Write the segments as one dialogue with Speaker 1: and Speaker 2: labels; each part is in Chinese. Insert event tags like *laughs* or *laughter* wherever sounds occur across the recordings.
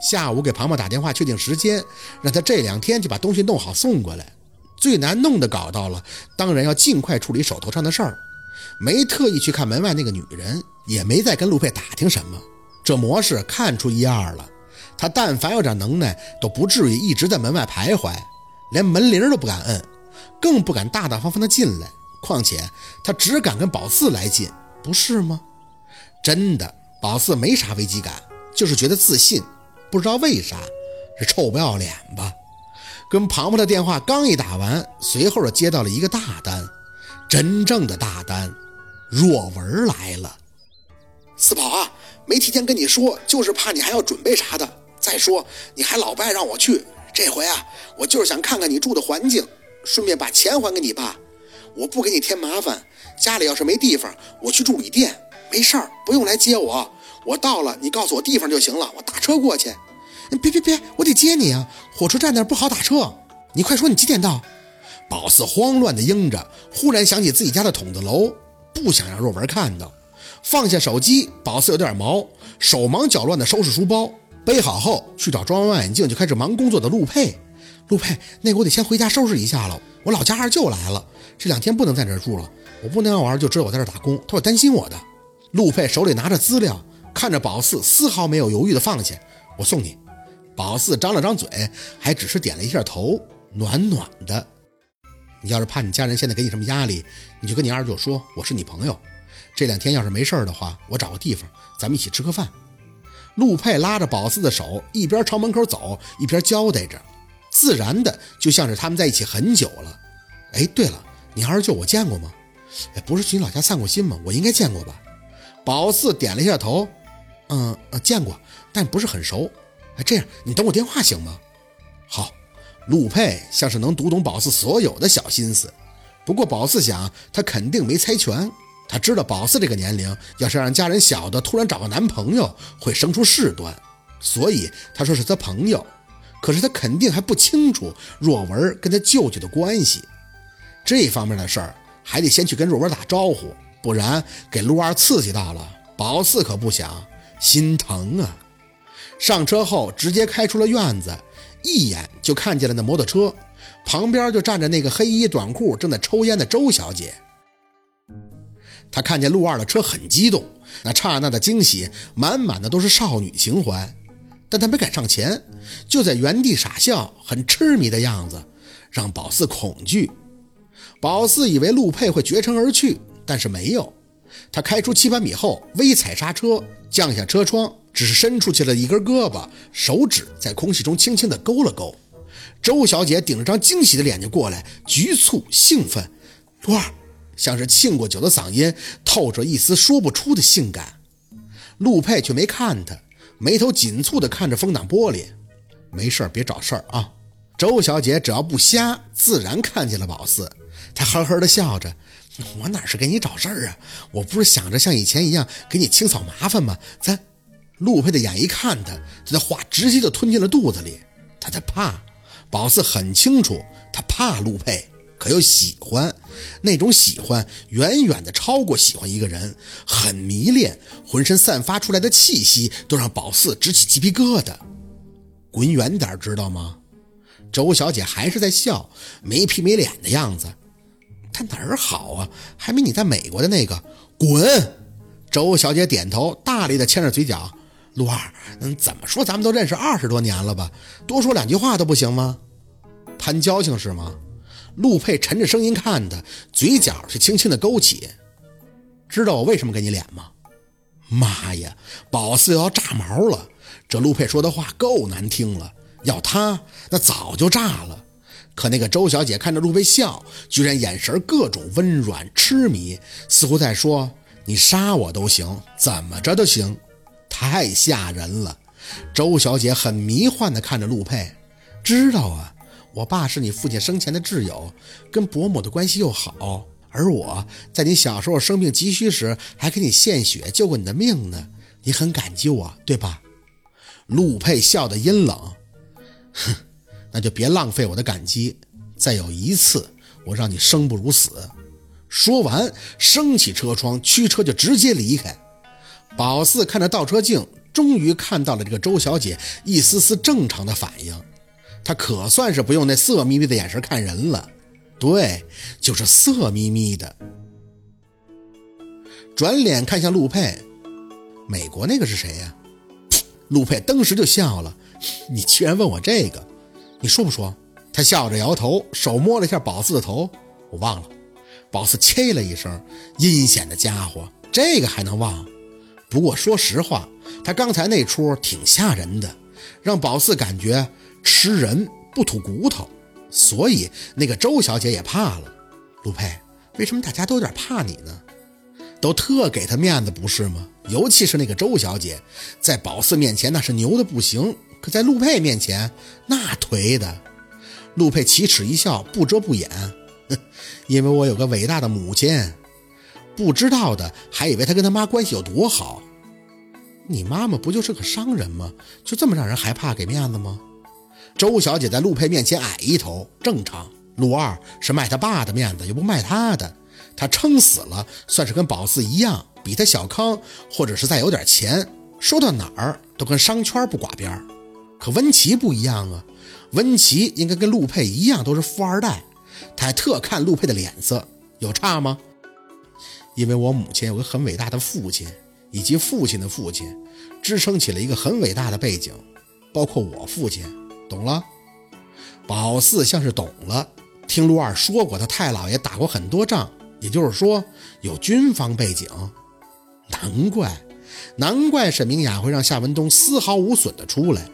Speaker 1: 下午给庞庞打电话确定时间，让他这两天就把东西弄好送过来。最难弄的搞到了，当然要尽快处理手头上的事儿。没特意去看门外那个女人，也没再跟陆佩打听什么。这模式看出一二了。他但凡有点能耐，都不至于一直在门外徘徊，连门铃都不敢摁，更不敢大大方方的进来。况且他只敢跟宝四来劲，不是吗？真的，宝四没啥危机感，就是觉得自信，不知道为啥，是臭不要脸吧？跟庞庞的电话刚一打完，随后就接到了一个大单，真正的大单，若文来了。四宝啊，没提前跟你说，就是怕你还要准备啥的。再说你还老不爱让我去，这回啊，我就是想看看你住的环境，顺便把钱还给你爸。我不给你添麻烦，家里要是没地方，我去住旅店，没事儿，不用来接我。我到了，你告诉我地方就行了，我打车过去。别别别，我得接你啊，火车站那儿不好打车。你快说你几点到？宝四慌乱地应着，忽然想起自己家的筒子楼，不想让若文看到。放下手机，宝四有点毛，手忙脚乱地收拾书包，背好后去找装望远镜就开始忙工作的陆佩。陆佩，那个我得先回家收拾一下了，我老家二舅来了。这两天不能在这儿住了，我不能让我二舅知道我在这儿打工，他会担心我的。陆佩手里拿着资料，看着宝四，丝毫没有犹豫的放下。我送你。宝四张了张嘴，还只是点了一下头，暖暖的。你要是怕你家人现在给你什么压力，你就跟你二舅说我是你朋友。这两天要是没事的话，我找个地方，咱们一起吃个饭。陆佩拉着宝四的手，一边朝门口走，一边交代着，自然的就像是他们在一起很久了。哎，对了。你二舅我见过吗？哎，不是去你老家散过心吗？我应该见过吧？宝四点了一下头，嗯呃，见过，但不是很熟。哎，这样你等我电话行吗？好。陆佩像是能读懂宝四所有的小心思，不过宝四想他肯定没猜全。他知道宝四这个年龄，要是让家人小的突然找个男朋友，会生出事端，所以他说是他朋友。可是他肯定还不清楚若文跟他舅舅的关系。这方面的事儿还得先去跟若文打招呼，不然给陆二刺激到了，宝四可不想，心疼啊！上车后直接开出了院子，一眼就看见了那摩托车，旁边就站着那个黑衣短裤正在抽烟的周小姐。他看见陆二的车很激动，那刹那的惊喜满满的都是少女情怀，但他没敢上前，就在原地傻笑，很痴迷的样子，让宝四恐惧。宝四以为陆佩会绝尘而去，但是没有。他开出七八米后，微踩刹车，降下车窗，只是伸出去了一根胳膊，手指在空气中轻轻地勾了勾。周小姐顶着张惊喜的脸就过来，局促兴奋，陆二像是庆过酒的嗓音，透着一丝说不出的性感。陆佩却没看他，眉头紧蹙地看着风挡玻璃。没事别找事儿啊。周小姐只要不瞎，自然看见了宝四。他呵呵的笑着，我哪是给你找事儿啊？我不是想着像以前一样给你清扫麻烦吗？咱陆佩的眼一看他，他的话直接就吞进了肚子里。他在怕，宝四很清楚，他怕陆佩，可又喜欢。那种喜欢远远的超过喜欢一个人，很迷恋，浑身散发出来的气息都让宝四直起鸡皮疙瘩。滚远点，知道吗？周小姐还是在笑，没皮没脸的样子。他哪儿好啊？还没你在美国的那个滚！周小姐点头，大力的牵着嘴角。陆二，嗯，怎么说咱们都认识二十多年了吧？多说两句话都不行吗？谈交情是吗？陆佩沉着声音看他，嘴角是轻轻的勾起。知道我为什么给你脸吗？妈呀，宝四要炸毛了！这陆佩说的话够难听了，要他那早就炸了。可那个周小姐看着陆佩笑，居然眼神各种温软痴迷，似乎在说：“你杀我都行，怎么着都行。”太吓人了。周小姐很迷幻地看着陆佩，知道啊，我爸是你父亲生前的挚友，跟伯母的关系又好，而我在你小时候生病急需时还给你献血救过你的命呢，你很感激我，对吧？陆佩笑得阴冷，哼。*laughs* 那就别浪费我的感激，再有一次，我让你生不如死。说完，升起车窗，驱车就直接离开。宝四看着倒车镜，终于看到了这个周小姐一丝丝正常的反应，她可算是不用那色眯眯的眼神看人了。对，就是色眯眯的。转脸看向陆佩，美国那个是谁呀？*tsk* 陆佩当时就笑了：“ *sniffs* 你居然问我这个？你说不说？”他笑着摇头，手摸了一下宝四的头：“我忘了。”宝四切了一声：“阴险的家伙，这个还能忘？不过说实话，他刚才那出挺吓人的，让宝四感觉吃人不吐骨头。”所以那个周小姐也怕了，陆佩，为什么大家都有点怕你呢？都特给他面子不是吗？尤其是那个周小姐，在宝四面前那是牛的不行，可在陆佩面前那颓的。陆佩奇齿一笑，不遮不掩，哼 *laughs* 因为我有个伟大的母亲，不知道的还以为他跟他妈关系有多好。你妈妈不就是个商人吗？就这么让人害怕给面子吗？周小姐在陆佩面前矮一头，正常。陆二是卖他爸的面子，又不卖他的。他撑死了，算是跟宝四一样，比他小康，或者是再有点钱。说到哪儿都跟商圈不挂边可温琪不一样啊，温琪应该跟陆佩一样，都是富二代。他还特看陆佩的脸色，有差吗？因为我母亲有个很伟大的父亲，以及父亲的父亲，支撑起了一个很伟大的背景，包括我父亲。懂了，宝四像是懂了。听陆二说过，他太姥爷打过很多仗，也就是说有军方背景。难怪，难怪沈明雅会让夏文东丝毫无损的出来。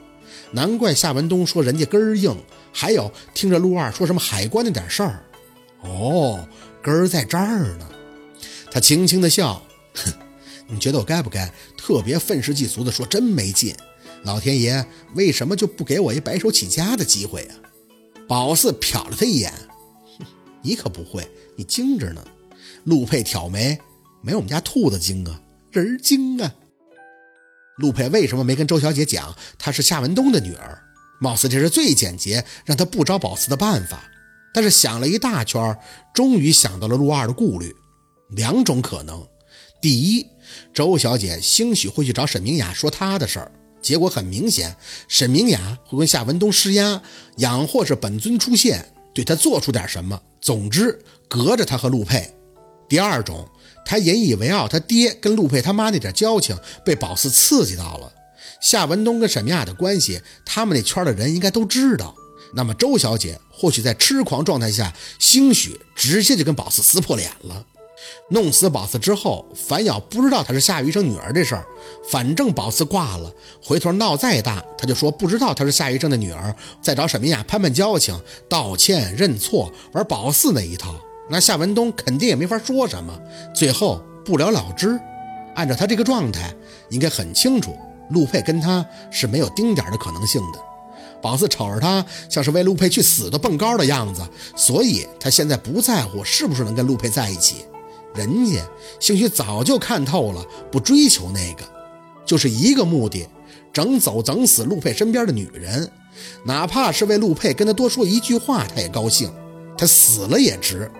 Speaker 1: 难怪夏文东说人家根儿硬。还有听着陆二说什么海关那点事儿，哦，根儿在这儿呢。他轻轻的笑，哼，你觉得我该不该特别愤世嫉俗的说？真没劲。老天爷为什么就不给我一白手起家的机会啊？宝四瞟了他一眼，哼你可不会，你精着呢。陆佩挑眉，没我们家兔子精啊，人精啊。陆佩为什么没跟周小姐讲她是夏文东的女儿？貌似这是最简洁让他不招宝四的办法。但是想了一大圈，终于想到了陆二的顾虑，两种可能：第一，周小姐兴许会去找沈明雅说她的事儿。结果很明显，沈明雅会跟夏文东施压，养或是本尊出现，对他做出点什么。总之，隔着他和陆佩。第二种，他引以为傲，他爹跟陆佩他妈那点交情被宝四刺激到了。夏文东跟沈明雅的关系，他们那圈的人应该都知道。那么周小姐或许在痴狂状态下，兴许直接就跟宝四撕破脸了。弄死宝四之后，樊瑶不知道她是夏医生女儿这事儿。反正宝四挂了，回头闹再大，他就说不知道她是夏医生的女儿，再找沈明雅攀攀交情，道歉认错，玩宝四那一套。那夏文东肯定也没法说什么，最后不了了之。按照他这个状态，应该很清楚，陆佩跟他是没有丁点的可能性的。宝四瞅着他，像是为陆佩去死都蹦高的样子，所以他现在不在乎是不是能跟陆佩在一起。人家兴许早就看透了，不追求那个，就是一个目的：整走整死陆佩身边的女人，哪怕是为陆佩跟他多说一句话，他也高兴。他死了也值。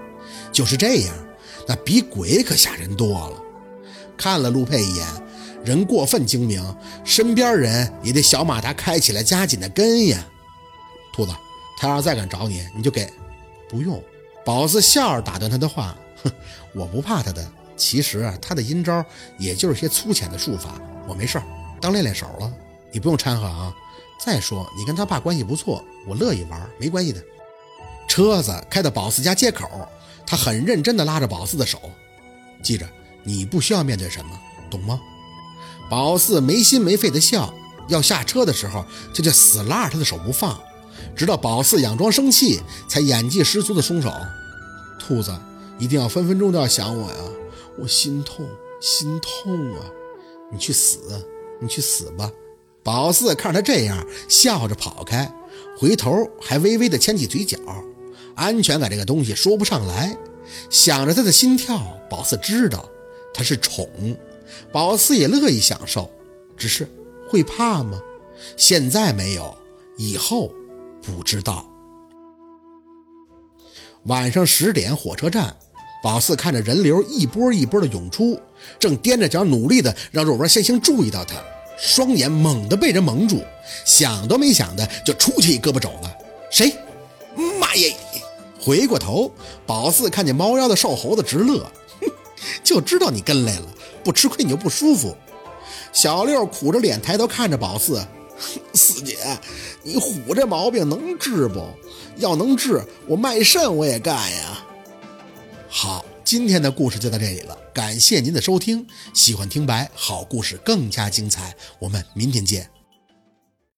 Speaker 1: 就是这样，那比鬼可吓人多了。看了陆佩一眼，人过分精明，身边人也得小马达开起来，加紧的跟呀。兔子，他要是再敢找你，你就给。不用。宝四笑着打断他的话。哼，我不怕他的。其实啊，他的阴招也就是些粗浅的术法，我没事儿，当练练手了。你不用掺和啊。再说你跟他爸关系不错，我乐意玩，没关系的。车子开到宝四家街口，他很认真地拉着宝四的手，记着，你不需要面对什么，懂吗？宝四没心没肺地笑，要下车的时候，这就死拉着他的手不放，直到宝四佯装生气，才演技十足地松手。兔子。一定要分分钟都要想我呀！我心痛，心痛啊！你去死，你去死吧！宝四看着他这样，笑着跑开，回头还微微的牵起嘴角。安全感这个东西说不上来。想着他的心跳，宝四知道他是宠，宝四也乐意享受，只是会怕吗？现在没有，以后不知道。晚上十点，火车站。宝四看着人流一波一波的涌出，正踮着脚努力的让若文先行注意到他。双眼猛地被人蒙住，想都没想的就出去一胳膊肘子。谁？妈耶！回过头，宝四看见猫妖的瘦猴子直乐，哼，就知道你跟来了，不吃亏你就不舒服。小六苦着脸抬头看着宝四，四姐，你虎这毛病能治不？要能治，我卖肾我也干呀。好，今天的故事就到这里了，感谢您的收听。喜欢听白好故事更加精彩，我们明天见。